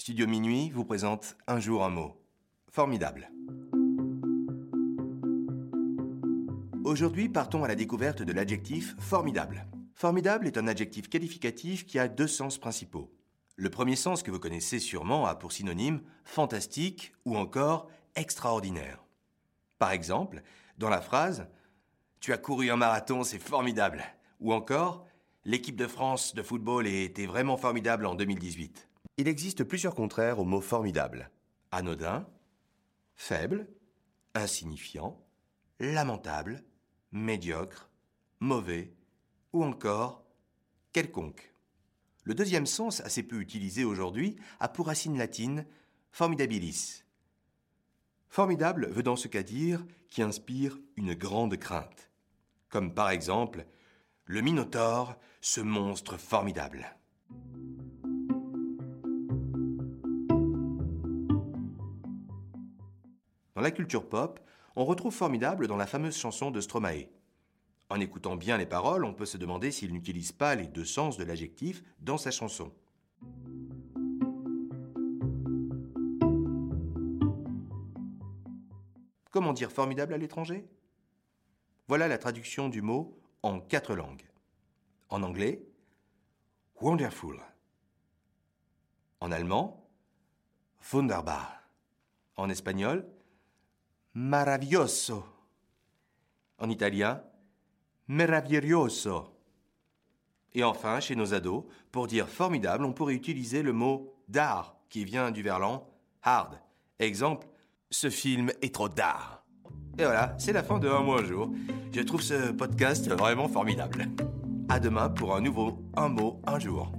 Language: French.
Studio Minuit vous présente Un jour un mot. Formidable. Aujourd'hui, partons à la découverte de l'adjectif formidable. Formidable est un adjectif qualificatif qui a deux sens principaux. Le premier sens que vous connaissez sûrement a pour synonyme fantastique ou encore extraordinaire. Par exemple, dans la phrase Tu as couru un marathon, c'est formidable ou encore L'équipe de France de football était vraiment formidable en 2018. Il existe plusieurs contraires au mot formidable. Anodin, faible, insignifiant, lamentable, médiocre, mauvais ou encore quelconque. Le deuxième sens, assez peu utilisé aujourd'hui, a pour racine latine formidabilis. Formidable veut dans ce cas dire qui inspire une grande crainte, comme par exemple le Minotaure, ce monstre formidable. Dans la culture pop, on retrouve formidable dans la fameuse chanson de Stromae. En écoutant bien les paroles, on peut se demander s'il n'utilise pas les deux sens de l'adjectif dans sa chanson. Comment dire formidable à l'étranger? Voilà la traduction du mot en quatre langues. En anglais, wonderful. En allemand, wunderbar. En espagnol, maravilloso. En italien, meraviglioso. Et enfin, chez nos ados, pour dire formidable, on pourrait utiliser le mot d'art, qui vient du verlan hard. Exemple, ce film est trop d'art. Et voilà, c'est la fin de Un mois un jour. Je trouve ce podcast vraiment formidable. À demain pour un nouveau Un mot un jour.